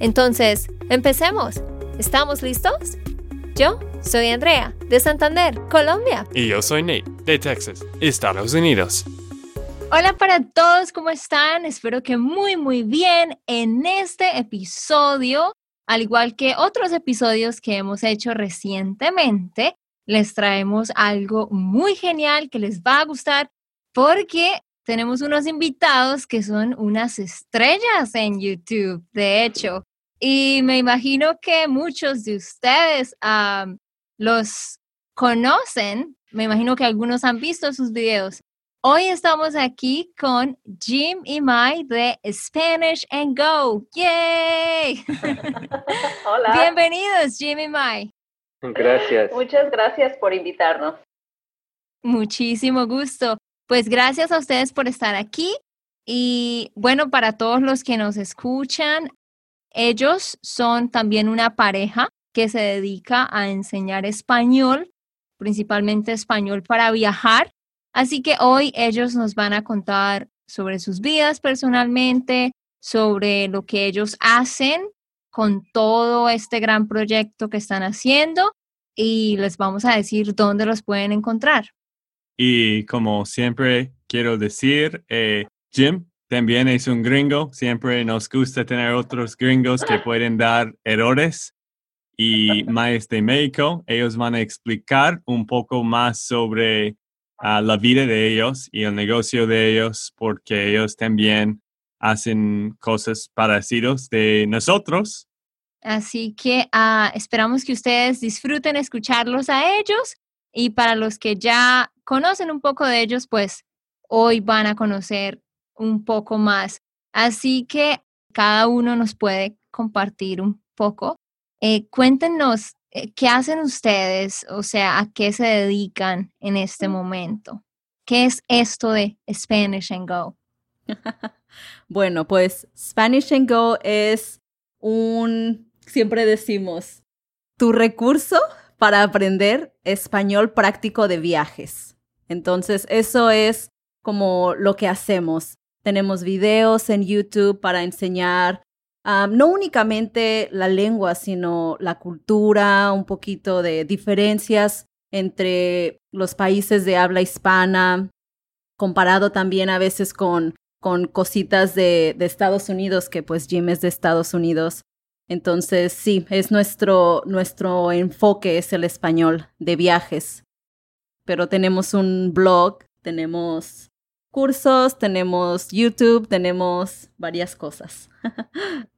Entonces, empecemos. ¿Estamos listos? Yo soy Andrea, de Santander, Colombia. Y yo soy Nate, de Texas, Estados Unidos. Hola para todos, ¿cómo están? Espero que muy, muy bien en este episodio, al igual que otros episodios que hemos hecho recientemente les traemos algo muy genial que les va a gustar porque tenemos unos invitados que son unas estrellas en YouTube, de hecho. Y me imagino que muchos de ustedes los conocen. Me imagino que algunos han visto sus videos. Hoy estamos aquí con Jim y Mai de Spanish and Go. ¡Yay! Hola. Bienvenidos, Jim y Mai. Gracias. Muchas gracias por invitarnos. Muchísimo gusto. Pues gracias a ustedes por estar aquí. Y bueno, para todos los que nos escuchan, ellos son también una pareja que se dedica a enseñar español, principalmente español para viajar. Así que hoy ellos nos van a contar sobre sus vidas personalmente, sobre lo que ellos hacen con todo este gran proyecto que están haciendo y les vamos a decir dónde los pueden encontrar. Y como siempre quiero decir, eh, Jim también es un gringo, siempre nos gusta tener otros gringos que pueden dar errores. Y Maes de México, ellos van a explicar un poco más sobre ah, la vida de ellos y el negocio de ellos, porque ellos también hacen cosas parecidas de nosotros. Así que ah, esperamos que ustedes disfruten escucharlos a ellos y para los que ya conocen un poco de ellos, pues hoy van a conocer un poco más. Así que cada uno nos puede compartir un poco. Eh, cuéntenos eh, qué hacen ustedes, o sea, a qué se dedican en este momento. ¿Qué es esto de Spanish and Go? bueno, pues Spanish and Go es un, siempre decimos, tu recurso para aprender español práctico de viajes. Entonces, eso es como lo que hacemos. Tenemos videos en YouTube para enseñar no únicamente la lengua, sino la cultura, un poquito de diferencias entre los países de habla hispana, comparado también a veces con con cositas de, de, Estados Unidos, que pues Jim es de Estados Unidos. Entonces, sí, es nuestro, nuestro enfoque, es el español de viajes. Pero tenemos un blog, tenemos cursos, tenemos YouTube, tenemos varias cosas.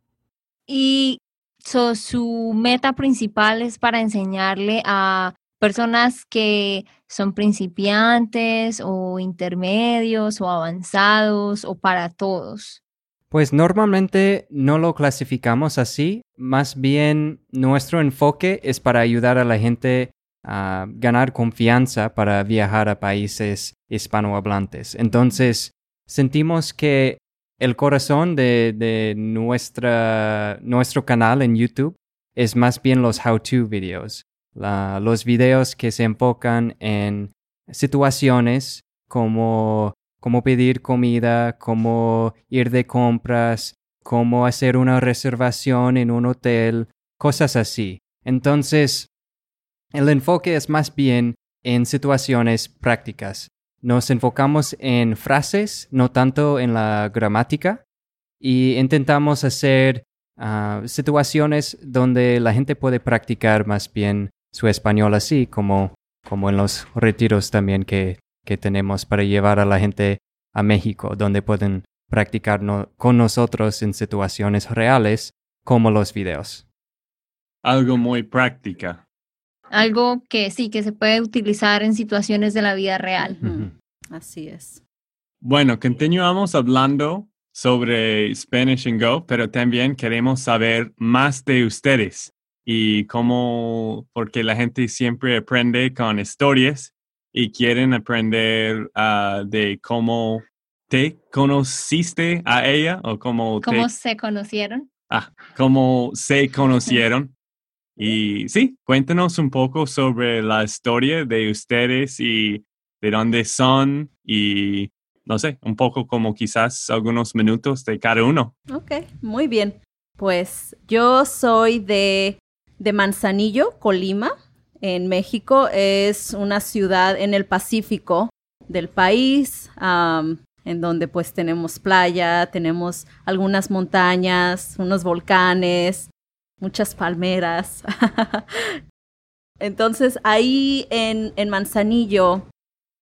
y su meta principal es para enseñarle a personas que son principiantes o intermedios o avanzados o para todos? Pues normalmente no lo clasificamos así, más bien nuestro enfoque es para ayudar a la gente ganar confianza para viajar a países hispanohablantes. Entonces, sentimos que el corazón de, de nuestra, nuestro canal en YouTube es más bien los how-to videos los videos que se enfocan en situaciones como cómo pedir comida, cómo ir de compras, cómo hacer una reservación en un hotel, cosas así. Entonces, el enfoque es más bien en situaciones prácticas. Nos enfocamos en frases, no tanto en la gramática, y intentamos hacer ah, situaciones donde la gente puede practicar más bien su español así, como, como en los retiros también que, que tenemos para llevar a la gente a México, donde pueden practicar con nosotros en situaciones reales, como los videos. Algo muy práctica. Algo que sí, que se puede utilizar en situaciones de la vida real. Así es. Bueno, continuamos hablando sobre Spanish and Go, pero también queremos saber más de ustedes y cómo, porque la gente siempre aprende con historias y quieren aprender ah, de cómo te conociste a ella o cómo, ¿Cómo se conocieron? Ah, cómo se conocieron. Y sí, cuéntanos un poco sobre la historia de ustedes y de dónde son y no sé, un poco como quizás algunos minutos de cada uno. Ok, muy bien. Pues yo soy de, de Manzanillo, Colima, en México. Es una ciudad en el Pacífico del país, en donde pues tenemos playa, tenemos algunas montañas, unos volcanes, muchas palmeras. Entonces ahí en, en Manzanillo,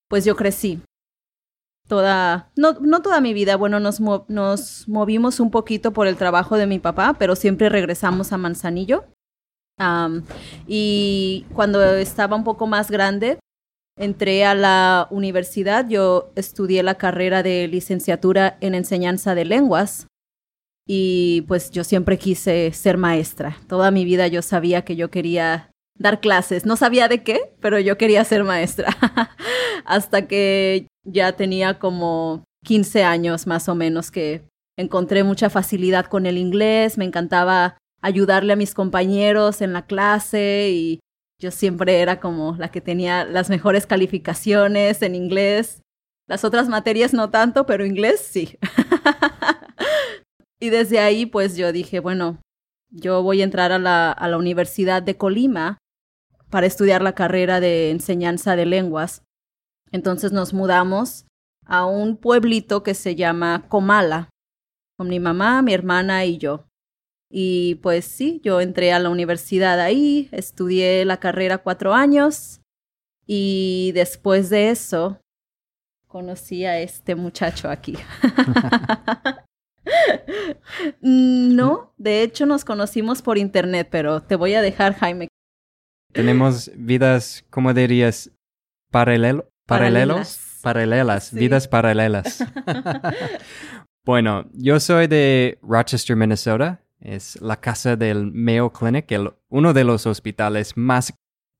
pues yo crecí. Toda, no, no toda mi vida, bueno, nos, nos movimos un poquito por el trabajo de mi papá, pero siempre regresamos a Manzanillo. y cuando estaba un poco más grande, entré a la universidad. Yo estudié la carrera de licenciatura en enseñanza de lenguas y pues yo siempre quise ser maestra. Toda mi vida yo sabía que yo quería dar clases. No sabía de qué, pero yo quería ser maestra. Hasta que ya tenía como 15 años más o menos que encontré mucha facilidad con el inglés, me encantaba ayudarle a mis compañeros en la clase y yo siempre era como la que tenía las mejores calificaciones en inglés. Las otras materias no tanto, pero inglés sí. y desde ahí pues yo dije, bueno, yo voy a entrar a la, a la Universidad de Colima para estudiar la carrera de enseñanza de lenguas. Entonces nos mudamos a un pueblito que se llama Comala, con mi mamá, mi hermana y yo. Y pues sí, yo entré a la universidad ahí, estudié la carrera cuatro años y después de eso conocí a este muchacho aquí. no, de hecho nos conocimos por internet, pero te voy a dejar, Jaime. Tenemos vidas, ¿cómo dirías? Paralelo, paralelos, paralelas, vidas paralelas. bueno, yo soy de Rochester, Minnesota es la casa del Mayo Clinic, uno de los hospitales más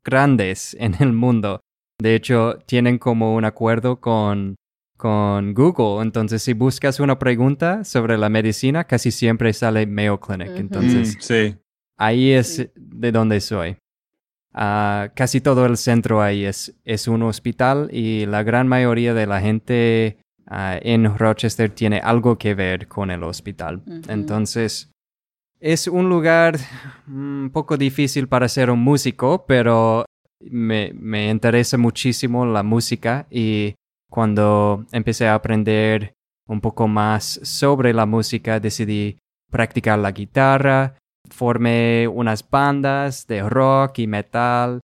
grandes en el mundo. De hecho, tienen como un acuerdo con, con Google. Entonces, si buscas una pregunta sobre la medicina, casi siempre sale Mayo Clinic. Entonces, sí. ahí es de donde soy. Ah, casi todo el centro ahí es, es un hospital y la gran mayoría de la gente ah, en Rochester tiene algo que ver con el hospital. Entonces, es un lugar un poco difícil para ser un músico, pero me, me interesa muchísimo la música y cuando empecé a aprender un poco más sobre la música decidí practicar la guitarra, formé unas bandas de rock y metal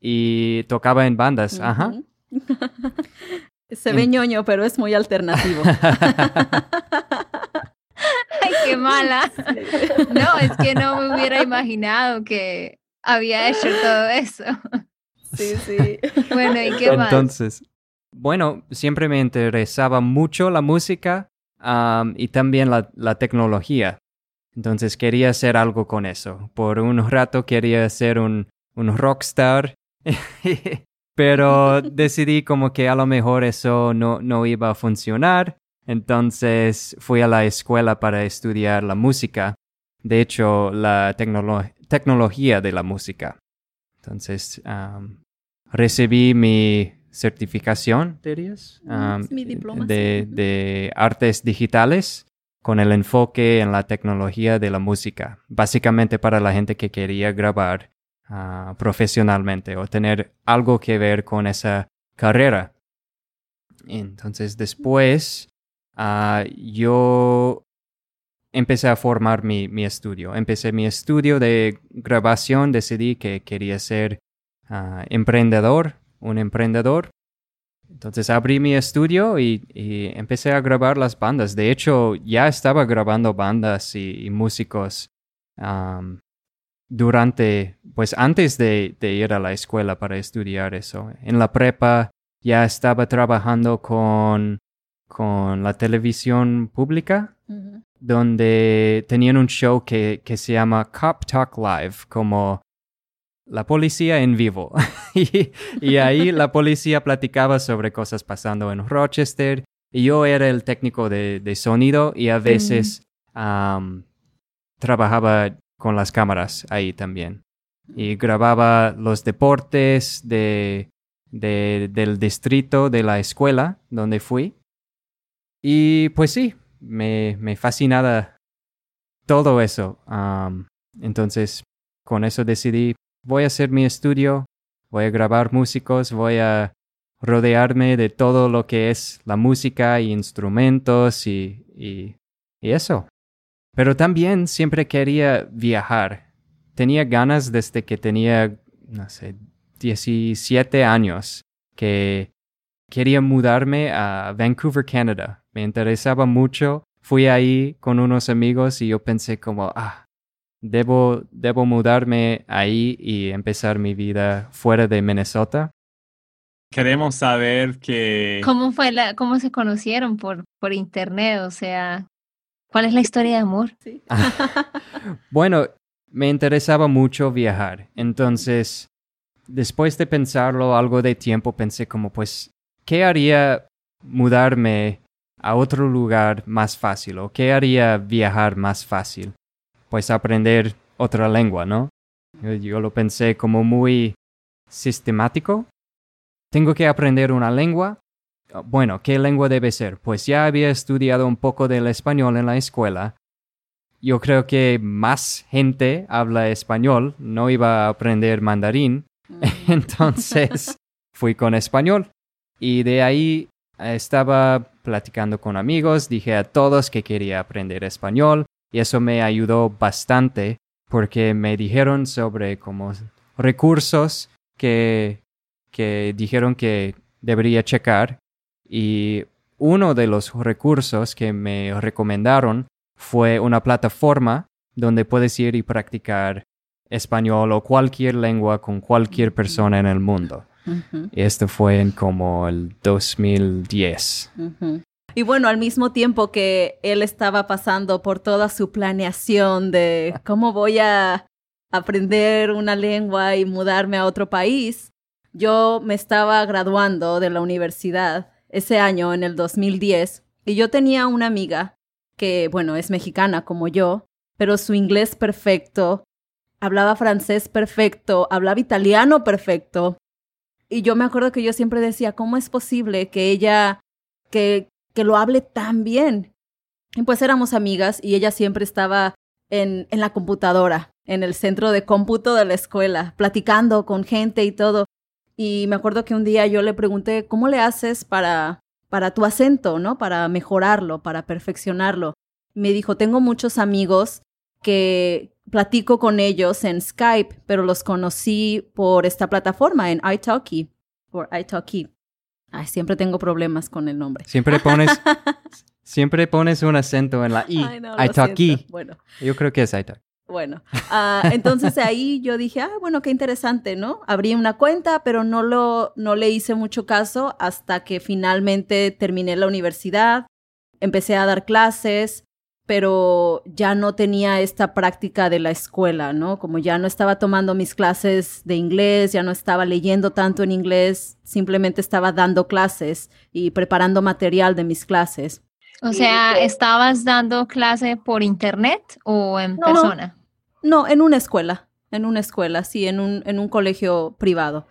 y tocaba en bandas. Ajá. Se ve ñoño, pero es muy alternativo. Ay, qué mala. No, es que no me hubiera imaginado que había hecho todo eso. Sí, sí. Bueno, ¿y qué más? Entonces, bueno, siempre me interesaba mucho la música y también la, la, tecnología. Entonces quería hacer algo con eso. Por un rato quería ser un, un rockstar, pero decidí como que a lo mejor eso no, no iba a funcionar entonces fui a la escuela para estudiar la música. De hecho, la tecnología de la música. Entonces, recibí mi certificación, dirías, de, de, artes digitales con el enfoque en la tecnología de la música, básicamente para la gente que quería grabar ah, profesionalmente o tener algo que ver con esa carrera. Entonces después Ah, yo empecé a formar mi, mi, estudio. Empecé mi estudio de grabación, decidí que quería ser ah, emprendedor, un emprendedor. Entonces abrí mi estudio y, empecé a grabar las bandas. De hecho, ya estaba grabando bandas y, músicos durante, pues antes de, de, ir a la escuela para estudiar eso. En la prepa ya estaba trabajando con con la televisión pública, donde tenían un show que, que se llama Cop Talk Live, como la policía en vivo. y, y, ahí la policía platicaba sobre cosas pasando en Rochester. Y yo era el técnico de, de sonido y a veces um, trabajaba con las cámaras ahí también. Y grababa los deportes de, de, del distrito de la escuela donde fui. Y pues sí, me, me fascinaba todo eso. Um, entonces, con eso decidí voy a hacer mi estudio, voy a grabar músicos, voy a rodearme de todo lo que es la música y instrumentos y, y, eso. Pero también siempre quería viajar. Tenía ganas desde que tenía, no sé, 17 años, que quería mudarme a Vancouver, Canadá. Me interesaba mucho. Fui ahí con unos amigos y yo pensé como, ah, debo, debo mudarme ahí y empezar mi vida fuera de Minnesota. Queremos saber que... ¿Cómo fue la, cómo se conocieron por, por internet? O sea, ¿cuál es la historia de amor? bueno, me interesaba mucho viajar. Entonces, después de pensarlo algo de tiempo, pensé como, pues, ¿qué haría mudarme a otro lugar más fácil? ¿O qué haría viajar más fácil? Pues aprender otra lengua, ¿no? Yo, lo pensé como muy sistemático. Tengo que aprender una lengua. Bueno, ¿qué lengua debe ser? Pues ya había estudiado un poco del español en la escuela. Yo creo que más gente habla español, no iba a aprender mandarín. Mm. Entonces fui con español. Y de ahí estaba platicando con amigos, dije a todos que quería aprender español. Y eso me ayudó bastante porque me dijeron sobre como recursos que, que dijeron que debería checar. Y uno de los recursos que me recomendaron fue una plataforma donde puedes ir y practicar español o cualquier lengua con cualquier persona en el mundo. Esto fue en como el 2010. Y bueno, al mismo tiempo que él estaba pasando por toda su planeación de cómo voy a aprender una lengua y mudarme a otro país, yo me estaba graduando de la universidad ese año, en el 2010, y yo tenía una amiga que, bueno, es mexicana como yo, pero su inglés perfecto, hablaba francés perfecto, hablaba italiano perfecto. Y yo me acuerdo que yo siempre decía, ¿cómo es posible que ella, que, que lo hable tan bien. Y pues éramos amigas y ella siempre estaba en, en la computadora, en el centro de cómputo de la escuela, platicando con gente y todo. Y me acuerdo que un día yo le pregunté, ¿cómo le haces para, para tu acento, ¿no? Para mejorarlo, para perfeccionarlo. Me dijo, tengo muchos amigos que platico con ellos en Skype, pero los conocí por esta plataforma, en iTalki, por iTalki. Ay, siempre tengo problemas con el nombre. Siempre pones, siempre pones un acento en la I. Ay, no, Bueno. Yo creo que es iTalk. Bueno, uh, entonces ahí yo dije, ah, bueno, qué interesante, ¿no? Abrí una cuenta, pero no, lo, no le hice mucho caso hasta que finalmente terminé la universidad, empecé a dar clases, pero ya no tenía esta práctica de la escuela, ¿no? Como ya no estaba tomando mis clases de inglés, ya no estaba leyendo tanto en inglés, simplemente estaba dando clases y preparando material de mis clases. O sea, ¿estabas dando clase por internet o en persona? No, en una escuela, en una escuela, sí, en un, en un colegio privado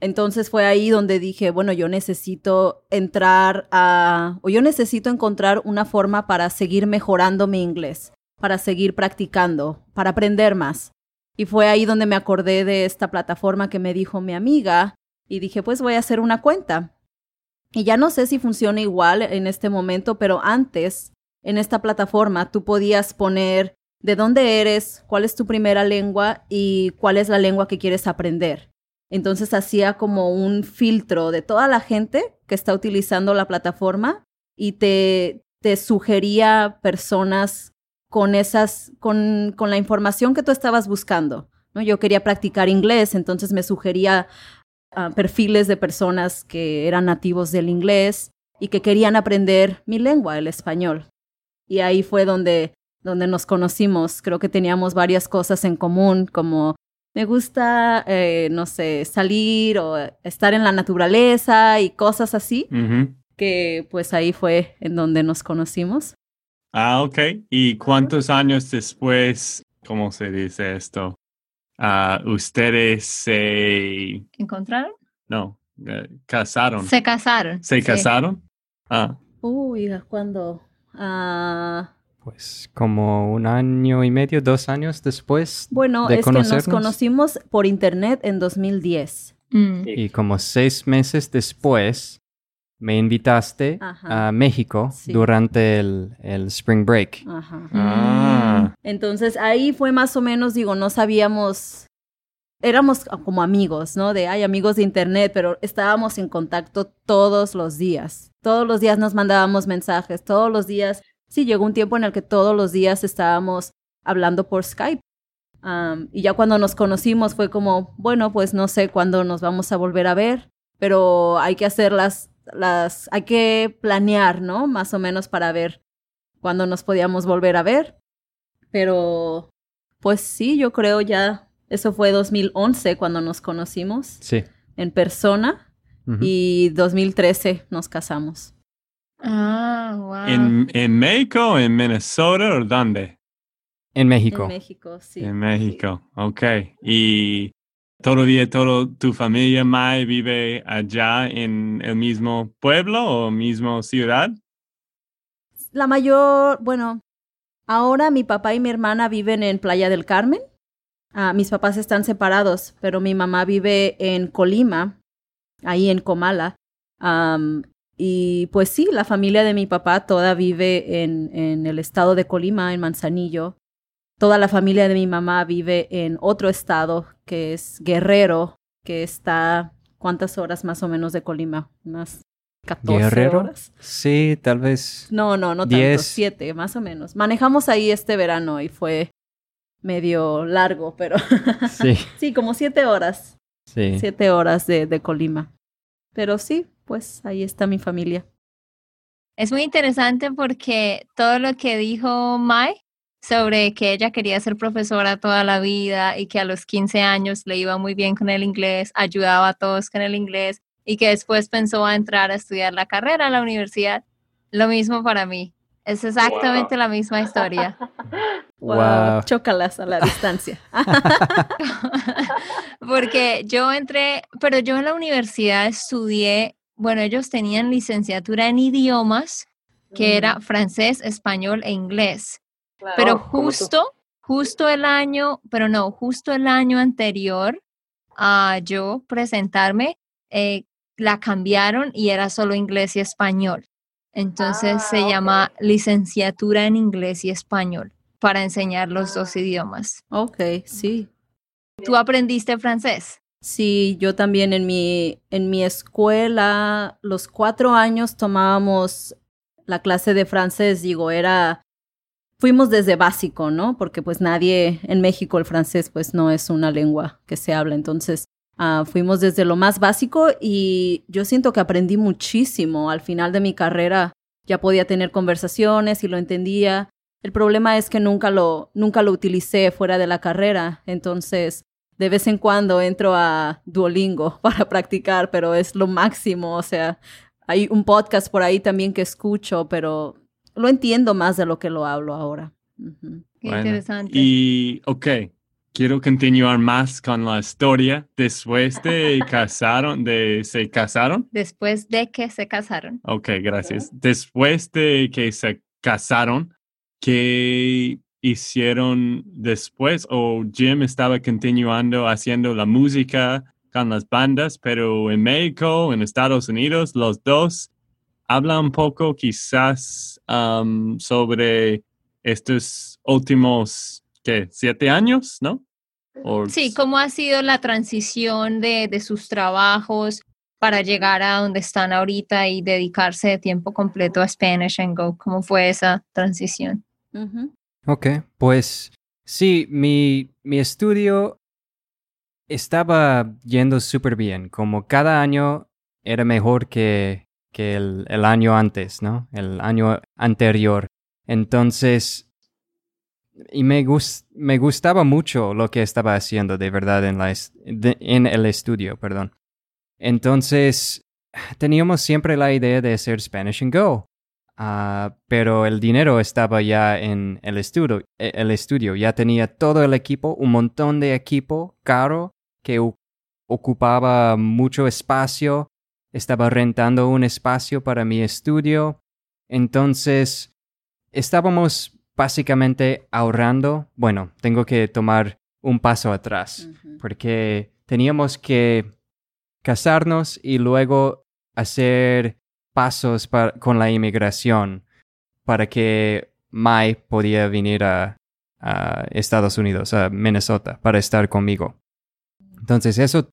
entonces fue ahí donde dije, bueno, yo necesito entrar a, o yo necesito encontrar una forma para seguir mejorando mi inglés, para seguir practicando, para aprender más. Y fue ahí donde me acordé de esta plataforma que me dijo mi amiga y dije, pues voy a hacer una cuenta. Y ya no sé si funciona igual en este momento, pero antes, en esta plataforma, tú podías poner de dónde eres, cuál es tu primera lengua y cuál es la lengua que quieres aprender. Entonces hacía como un filtro de toda la gente que está utilizando la plataforma y te, te sugería personas con esas, con, con la información que tú estabas buscando. ¿no? Yo quería practicar inglés, entonces me sugería ah, perfiles de personas que eran nativos del inglés y que querían aprender mi lengua, el español. Y ahí fue donde, donde nos conocimos. Creo que teníamos varias cosas en común, como me gusta, eh, no sé, salir o estar en la naturaleza y cosas así, que pues ahí fue en donde nos conocimos. Ah, ok. ¿Y cuántos años después, cómo se dice esto? Ah, ustedes se, ¿Encontraron? no, eh, casaron. Se casaron. ¿Se sí. casaron? Ah, Uy, ¿cuándo? Ah, Pues como un año y medio, dos años después bueno, de es que nos conocimos por internet en 2010. Mm. Y como seis meses después me invitaste Ajá. a México Sí. durante el, el Spring Break. Ajá. ah, Entonces ahí fue más o menos, digo, no sabíamos, éramos como amigos, ¿no? De, hay amigos de internet, pero estábamos en contacto todos los días. Todos los días nos mandábamos mensajes, todos los días. Sí, llegó un tiempo en el que todos los días estábamos hablando por Skype. Am, y ya cuando nos conocimos fue como, bueno, pues no sé cuándo nos vamos a volver a ver, pero hay que hacer las, las, hay que planear, ¿no? Más o menos para ver cuándo nos podíamos volver a ver. Pero, pues sí, yo creo ya, eso fue 2011 cuando nos conocimos Sí. en persona Ujú. y 2013 nos casamos. Ah, wow. ¿En, ¿En México, en Minnesota o dónde? En México. En México, sí. En México, ok. ¿Y todavía toda tu familia, Mai, vive allá en el mismo pueblo o mismo ciudad? La mayor, bueno, ahora mi papá y mi hermana viven en Playa del Carmen. Ah, mis papás están separados, pero mi mamá vive en Colima, ahí en Comala. Y pues sí, la familia de mi papá toda vive en, en el estado de Colima, en Manzanillo. Toda la familia de mi mamá vive en otro estado, que es Guerrero, que está, ¿cuántas horas más o menos de Colima? Unas 14 ¿Guerrero? horas. Sí, tal vez. No, no, no tanto, Diez. siete, más o menos. Manejamos ahí este verano y fue medio largo, pero Sí, sí, como siete horas, sí. siete horas de, de Colima. Pero sí, pues ahí está mi familia. Es muy interesante porque todo lo que dijo Mai sobre que ella quería ser profesora toda la vida y que a los 15 años le iba muy bien con el inglés, ayudaba a todos con el inglés y que después pensó a entrar a estudiar la carrera a la universidad. Lo mismo para mí. Es exactamente la misma historia. Wow. Chócalas a la distancia. Porque yo entré, pero yo en la universidad estudié, bueno, ellos tenían licenciatura en idiomas, que era francés, español e inglés. Claro, Pero Oh, justo, justo el año, pero no, justo el año anterior a yo presentarme, eh, la cambiaron y era solo inglés y español. Entonces Ah, se ok. llama licenciatura en inglés y español para enseñar los dos idiomas. ok, sí. ¿Tú aprendiste francés? Sí, yo también en mi, en mi escuela, los cuatro años tomábamos la clase de francés, digo, era, fuimos desde básico, ¿no? Porque pues nadie, en México el francés pues no es una lengua que se habla, entonces ah, fuimos desde lo más básico y yo siento que aprendí muchísimo. Al final de mi carrera ya podía tener conversaciones y lo entendía. El problema es que nunca lo, nunca lo utilicé fuera de la carrera, entonces de vez en cuando entro a Duolingo para practicar, pero es lo máximo, o sea, hay un podcast por ahí también que escucho, pero lo entiendo más de lo que lo hablo ahora. Ujú. Qué Bueno, interesante. Y, ok, quiero continuar más con la historia. Después de casaron, de se casaron. Después de que se casaron. Ok, gracias. Después de que se casaron, ¿qué hicieron después? ¿O Jim estaba continuando haciendo la música con las bandas, pero en México, en Estados Unidos, los dos? Habla un poco quizás um, sobre estos últimos, ¿qué? ¿Siete años, no? O- Sí, ¿cómo ha sido la transición de, de sus trabajos para llegar a donde están ahorita y dedicarse de tiempo completo a Spanish and Go? ¿Cómo fue esa transición? Ok, pues sí, mi, mi estudio estaba yendo súper bien. Como cada año era mejor que, que el, el año antes, ¿no? El año anterior. Entonces, y me, me gustaba mucho lo que estaba haciendo de verdad en, la en el estudio, perdón. Entonces, teníamos siempre la idea de hacer Spanish and Go, ah, pero el dinero estaba ya en el estudio, e, el estudio. Ya tenía todo el equipo, un montón de equipo caro que ocupaba mucho espacio. Estaba rentando un espacio para mi estudio. Entonces, estábamos básicamente ahorrando, bueno, tengo que tomar un paso atrás, porque teníamos que casarnos y luego hacer pasos con la inmigración para que Mai podía venir a, Estados Unidos, a Minnesota, para estar conmigo. Entonces eso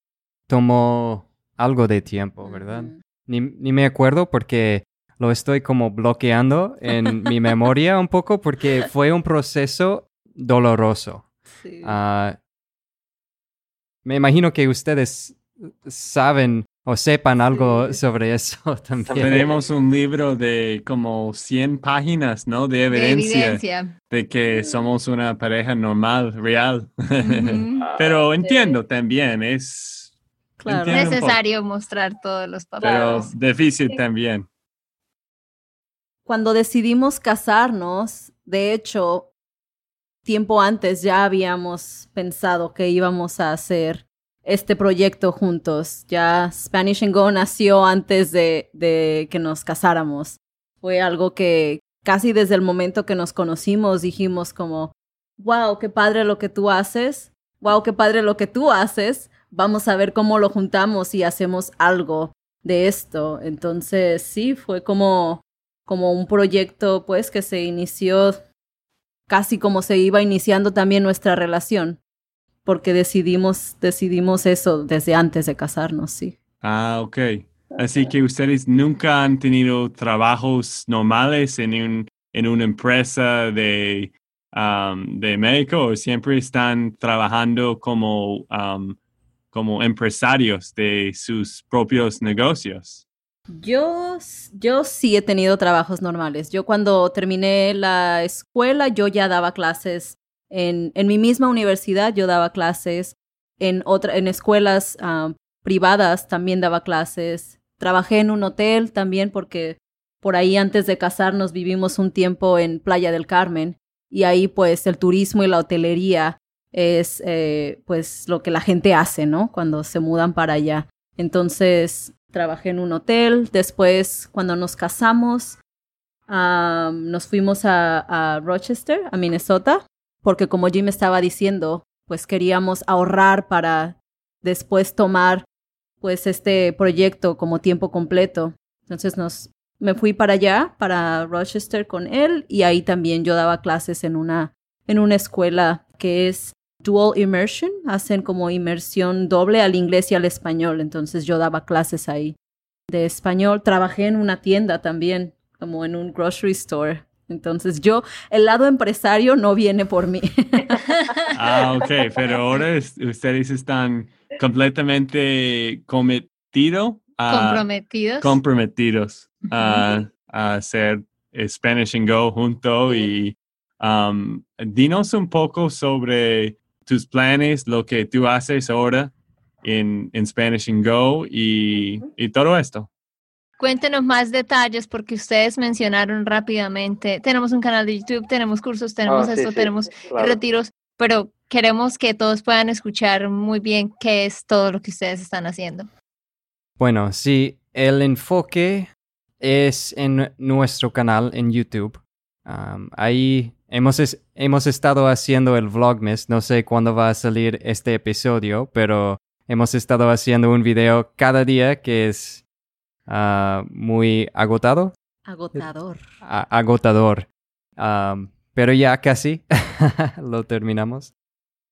tomó algo de tiempo, ¿verdad? ni, ni, me acuerdo porque lo estoy como bloqueando en mi memoria un poco porque fue un proceso doloroso. Ah, me imagino que ustedes saben o sepan algo sobre eso también. Tenemos un libro de como 100 páginas, ¿no? De evidencia de, que somos una pareja normal, real. Pero entiendo también, es... Claro. necesario mostrar todos los papeles. Pero difícil también cuando decidimos casarnos, de hecho, tiempo antes ya habíamos pensado que íbamos a hacer este proyecto juntos. Ya Spanish and Go nació antes de, de que nos casáramos. Fue algo que casi desde el momento que nos conocimos dijimos como, wow, qué padre lo que tú haces, wow, qué padre lo que tú haces, vamos a ver cómo lo juntamos y hacemos algo de esto. Entonces, sí, fue como como un proyecto pues que se inició casi como se iba iniciando también nuestra relación, porque decidimos, decidimos eso desde antes de casarnos, sí. Ah, ok. Así que ustedes nunca han tenido trabajos normales en, un, en una empresa de, um, de médico o siempre están trabajando como, um, como empresarios de sus propios negocios. Yo, yo sí he tenido trabajos normales. Yo cuando terminé la escuela, yo ya daba clases en, mi misma universidad, yo daba clases en, otra, en escuelas ah, privadas, también daba clases. Trabajé en un hotel también porque por ahí antes de casarnos vivimos un tiempo en Playa del Carmen y ahí pues el turismo y la hotelería es eh, pues lo que la gente hace, ¿no? Cuando se mudan para allá. Entonces, trabajé en un hotel. Después, cuando nos casamos, nos fuimos a, Rochester, a Minnesota, porque como Jim estaba diciendo, pues queríamos ahorrar para después tomar pues este proyecto como tiempo completo. Entonces nos me fui para allá, para Rochester con él y ahí también yo daba clases en una en una escuela que es dual immersion, hacen como inmersión doble al inglés y al español, entonces yo daba clases ahí de español, trabajé en una tienda también, como en un grocery store. Entonces yo, el lado empresario no viene por mí. ah, ok, pero ahora ustedes están completamente cometido comprometidos, comprometidos a, hacer Spanish and Go junto y um, dinos un poco sobre tus planes, lo que tú haces ahora en, en Spanish and Go y, y todo esto. Cuéntenos más detalles porque ustedes mencionaron rápidamente, tenemos un canal de YouTube, tenemos cursos, tenemos ah, esto, tenemos retiros, pero queremos que todos puedan escuchar muy bien qué es todo lo que ustedes están haciendo. Bueno, sí, el enfoque es en nuestro canal en YouTube. ahí Hemos, hemos estado haciendo el Vlogmas, no sé cuándo va a salir este episodio, pero hemos estado haciendo un video cada día que es ah, muy agotado. Agotador. agotador. pero ya casi lo terminamos.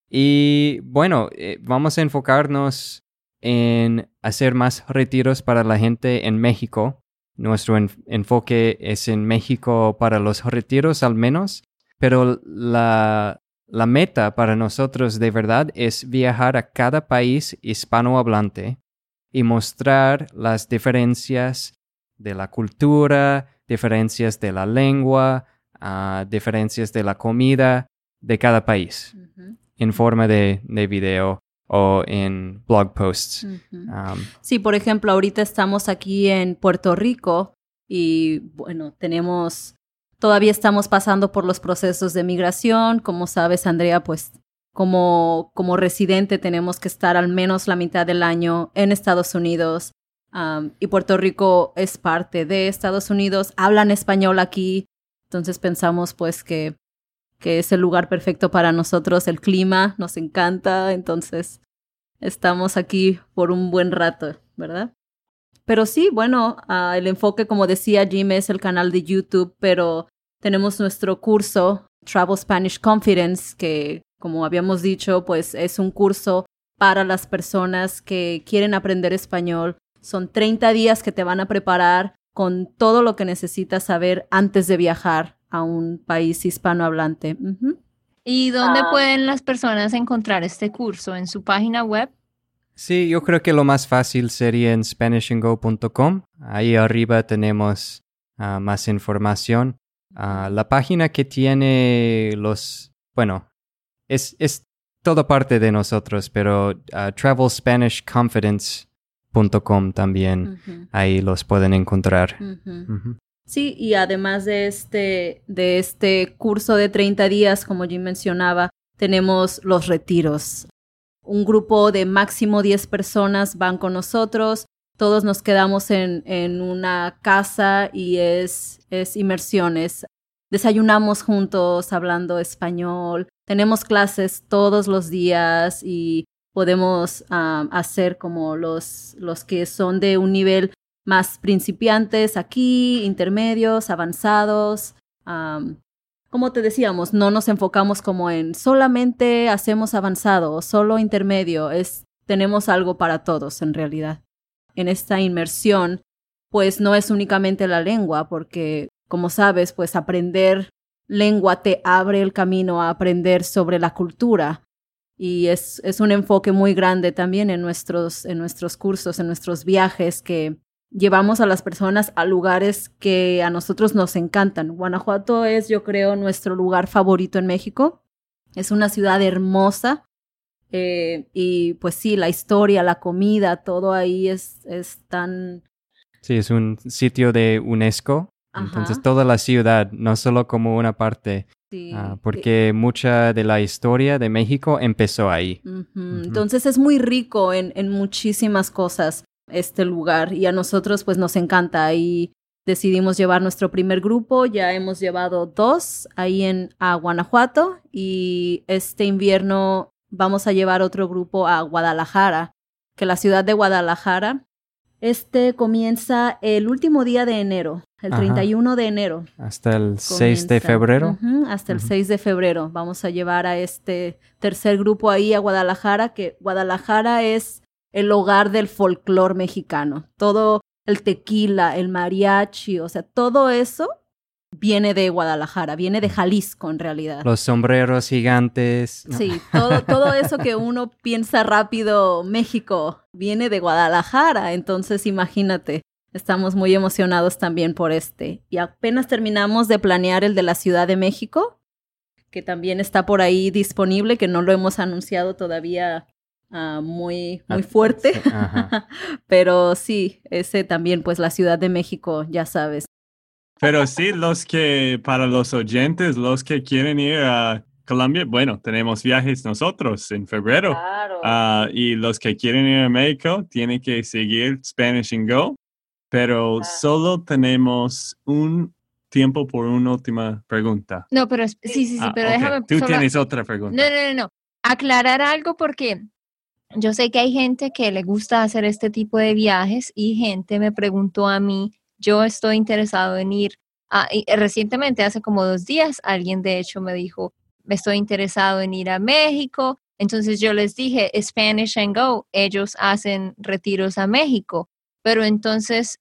Y bueno, eh, vamos a enfocarnos en hacer más retiros para la gente en México. Nuestro enfoque es en México para los retiros al menos. Pero la, meta para nosotros de verdad es viajar a cada país hispanohablante y mostrar las diferencias de la cultura, diferencias de la lengua, ah, diferencias de la comida de cada país en forma de, de video o en blog posts. Um, Sí, por ejemplo, ahorita estamos aquí en Puerto Rico y bueno, tenemos, todavía estamos pasando por los procesos de migración. Como sabes, Andrea, pues como, como residente tenemos que estar al menos la mitad del año en Estados Unidos. y Puerto Rico es parte de Estados Unidos, hablan español aquí, entonces pensamos pues que, que es el lugar perfecto para nosotros, el clima nos encanta, entonces estamos aquí por un buen rato, ¿verdad? Pero sí, bueno, ah, el enfoque, como decía Jim, es el canal de YouTube, pero tenemos nuestro curso Travel Spanish Confidence, que como habíamos dicho, pues es un curso para las personas que quieren aprender español. Son 30 días que te van a preparar con todo lo que necesitas saber antes de viajar a un país hispanohablante. ¿Y dónde Ah. pueden las personas encontrar este curso? ¿En su página web? Sí, yo creo que lo más fácil sería en SpanishAndGo.com. Ahí arriba tenemos ah, más información. Ah, la página que tiene los, bueno, es, es toda parte de nosotros, pero TravelSpanishConfidence.com también. Ahí los pueden encontrar. Sí, y además de este, de este curso de 30 días, como Jim mencionaba, tenemos los retiros. Un grupo de máximo 10 personas van con nosotros. Todos nos quedamos en, en una casa y es, es inmersiones. Desayunamos juntos hablando español. Tenemos clases todos los días y podemos hacer como los, los que son de un nivel más principiantes aquí, intermedios, avanzados. como te decíamos, no nos enfocamos como en solamente hacemos avanzado o solo intermedio, es tenemos algo para todos en realidad. En esta inmersión, pues no es únicamente la lengua, porque como sabes, pues aprender lengua te abre el camino a aprender sobre la cultura. Y es, es un enfoque muy grande también en nuestros, en nuestros cursos, en nuestros viajes, que llevamos a las personas a lugares que a nosotros nos encantan. Guanajuato es, yo creo, nuestro lugar favorito en México. Es una ciudad hermosa. eh, y pues sí, la historia, la comida, todo ahí es, es tan... Sí, es un sitio de UNESCO. Entonces toda la ciudad, no solo como una parte, sí, ah, eh, porque mucha de la historia de México empezó ahí. Entonces es muy rico en, en muchísimas cosas este lugar y a nosotros pues nos encanta. Y decidimos llevar nuestro primer grupo, ya hemos llevado dos ahí en a Guanajuato y este invierno vamos a llevar otro grupo a Guadalajara, que la ciudad de Guadalajara este comienza el último día de enero, el Ajá. 31 de enero. Hasta el 6 de Comienza. febrero. Hasta el Ujú. 6 de febrero. Vamos a llevar a este tercer grupo ahí a Guadalajara, que Guadalajara es el hogar del folclore mexicano. Todo el tequila, el mariachi, o sea, todo eso viene de Guadalajara, viene de Jalisco en realidad. Los sombreros gigantes. ¿no? Sí, todo, todo eso que uno piensa rápido, México, viene de Guadalajara. Entonces, imagínate, estamos muy emocionados también por este. Y apenas terminamos de planear el de la Ciudad de México, que también está por ahí disponible, que no lo hemos anunciado todavía ah, muy, muy Ah, fuerte. ajá. Pero sí, ese también, pues la Ciudad de México, ya sabes. Pero sí, los que, para los oyentes, los que quieren ir a Colombia, bueno, tenemos viajes nosotros en febrero. Claro. Ah, y los que quieren ir a México tienen que seguir Spanish and Go, pero Ah. solo tenemos un tiempo por una última pregunta. No, pero sí, sí, sí, Ah, pero ok. déjame Tú solo- tienes otra pregunta. No, no, no, no. Aclarar algo porque yo sé que hay gente que le gusta hacer este tipo de viajes y gente me preguntó a mí, yo estoy interesado en ir. a- y recientemente, hace como dos días, alguien de hecho me dijo, me estoy interesado en ir a México. Entonces yo les dije, Spanish and Go, ellos hacen retiros a México, pero entonces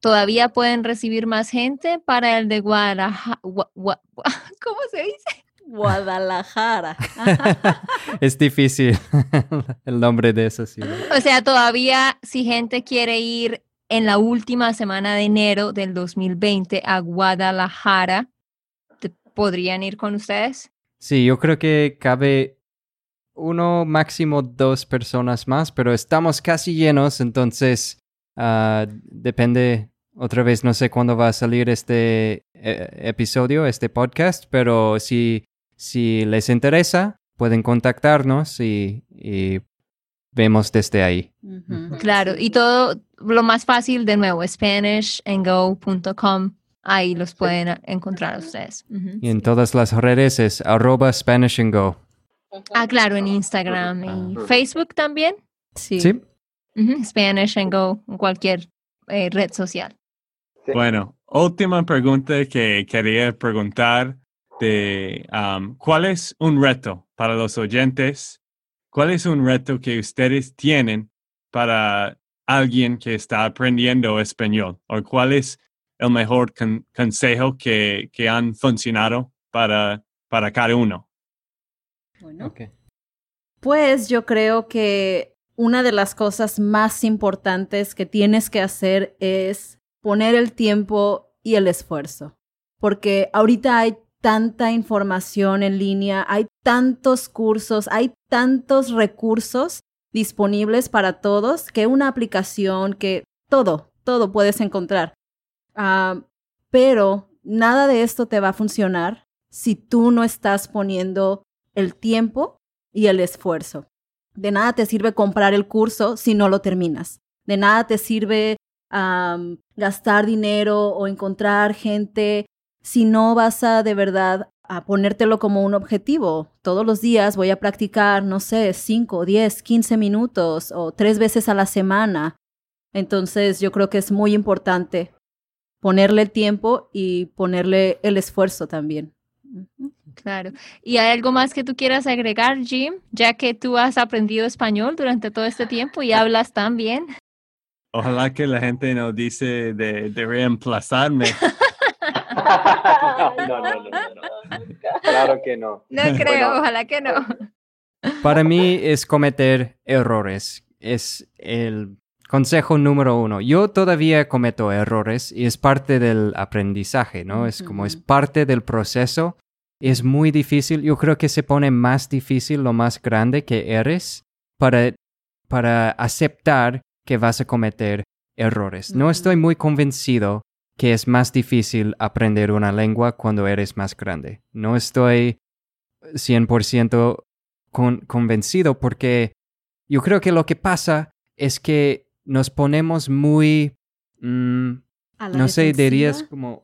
todavía pueden recibir más gente para el de Guadalajara. ¿Cómo se dice? Guadalajara. es difícil el nombre de esa ciudad. O sea, todavía si gente quiere ir en la última semana de enero del 2020 a Guadalajara. ¿Podrían ir con ustedes? Sí, yo creo que cabe uno, máximo dos personas más, pero estamos casi llenos, entonces ah, depende, otra vez no sé cuándo va a salir este eh, episodio, este podcast, pero si, si les interesa, pueden contactarnos y, vemos desde ahí. Claro, y todo lo más fácil de nuevo, SpanishAndGo.com. Ahí los pueden encontrar ustedes. Y en todas las redes es arroba Spanish Ah, claro, en Instagram y Facebook también. Sí. sí. Spanish and Go, en cualquier eh, red social. Bueno, última pregunta que quería preguntar de um, ¿cuál es un reto para los oyentes? ¿Cuál es un reto que ustedes tienen para alguien que está aprendiendo español? ¿O cuál es el mejor consejo que, que han funcionado para, para cada uno? Bueno. Pues yo creo que una de las cosas más importantes que tienes que hacer es poner el tiempo y el esfuerzo. Porque ahorita hay tanta información en línea, hay tantos cursos, hay tantos recursos disponibles para todos que una aplicación que todo, todo puedes encontrar. Ah, pero nada de esto te va a funcionar si tú no estás poniendo el tiempo y el esfuerzo. De nada te sirve comprar el curso si no lo terminas. De nada te sirve gastar dinero o encontrar gente si no vas a de verdad a ponértelo como un objetivo. Todos los días voy a practicar, no sé, 5, 10, 15 minutos o tres veces a la semana. Entonces yo creo que es muy importante ponerle el tiempo y ponerle el esfuerzo también. Claro. ¿Y hay algo más que tú quieras agregar, Jim? Ya que tú has aprendido español durante todo este tiempo y hablas tan bien. Ojalá que la gente no dice de, reemplazarme. no, no, no, no, Claro que no. No creo, ojalá que no. Para mí es cometer errores. Es el consejo número uno. Yo todavía cometo errores y es parte del aprendizaje, ¿no? Es como es parte del proceso es muy difícil. Yo creo que se pone más difícil lo más grande que eres para, para aceptar que vas a cometer errores. No estoy muy convencido que es más difícil aprender una lengua cuando eres más grande. No estoy 100% convencido porque yo creo que lo que pasa es que nos ponemos muy, mm, no sé, dirías como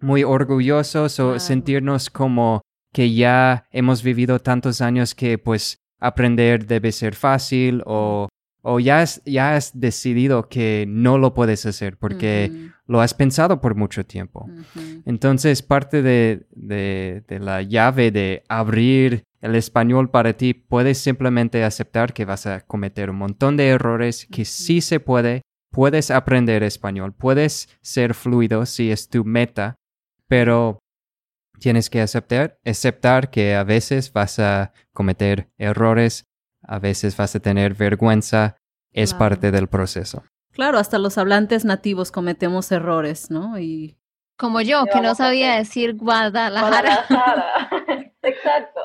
muy orgullosos o sentirnos como que ya hemos vivido tantos años que pues aprender debe ser fácil o, o ya, has, ya has decidido que no lo puedes hacer porque lo has pensado por mucho tiempo. Entonces parte de, de, de la llave de abrir el español para ti, puedes simplemente aceptar que vas a cometer un montón de errores, que sí se puede, puedes aprender español, puedes ser fluido si es tu meta, pero tienes que aceptar, aceptar que a veces vas a cometer errores, a veces vas a tener vergüenza, es parte del proceso. Claro, hasta los hablantes nativos cometemos errores, ¿no? Y como yo, que no sabía decir Guadalajara. Guadalajara. Exacto.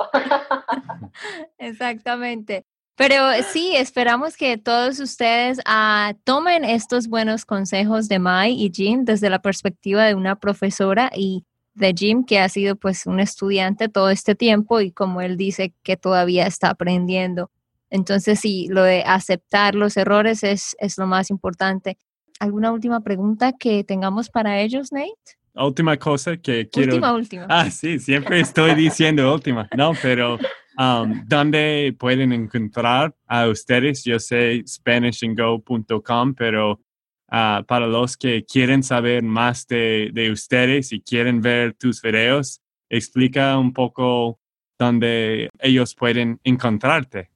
Exactamente. Pero sí, esperamos que todos ustedes ah, tomen estos buenos consejos de Mai y Jim desde la perspectiva de una profesora y de Jim, que ha sido pues un estudiante todo este tiempo y como él dice que todavía está aprendiendo. Entonces sí, lo de aceptar los errores es, es lo más importante. ¿Alguna última pregunta que tengamos para ellos, Nate? Última cosa que quiero... Última, última. Ah, sí, siempre estoy diciendo última. No, pero Um, ¿Dónde pueden encontrar a ustedes? Yo sé SpanishAndGo.com, pero uh, para los que quieren saber más de, de, ustedes y quieren ver tus videos, explica un poco dónde ellos pueden encontrarte.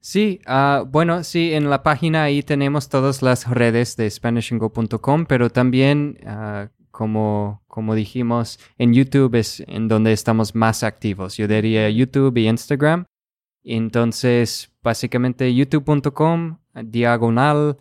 Sí, uh, bueno, sí, en la página ahí tenemos todas las redes de SpanishAndGo.com, pero también uh, como, como dijimos, en YouTube es en donde estamos más activos. Yo diría YouTube y Instagram. Entonces, básicamente youtube.com, diagonal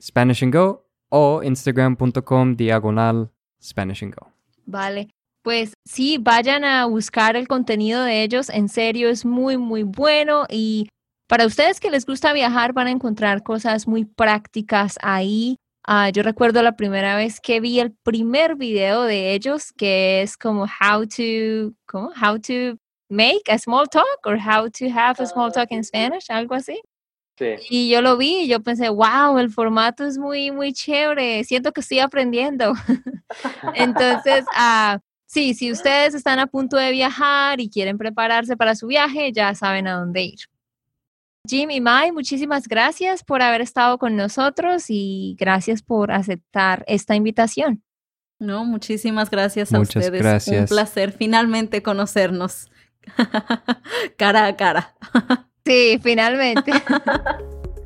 Spanish and Go o instagram.com diagonal Spanish and Go. Vale. Pues sí, vayan a buscar el contenido de ellos. En serio, es muy, muy bueno. Y para ustedes que les gusta viajar, van a encontrar cosas muy prácticas ahí. Ah, yo recuerdo la primera vez que vi el primer video de ellos, que es como how to, ¿cómo? How to make a small talk or how to have a small talk in Spanish, algo así. Sí. Y yo lo vi y yo pensé, wow, el formato es muy, muy chévere, siento que estoy aprendiendo. Entonces, ah, sí, si ustedes están a punto de viajar y quieren prepararse para su viaje, ya saben a dónde ir. Jim y Mai, muchísimas gracias por haber estado con nosotros y gracias por aceptar esta invitación. No, muchísimas gracias a Muchas ustedes. gracias. Un placer finalmente conocernos cara a cara. Sí, finalmente.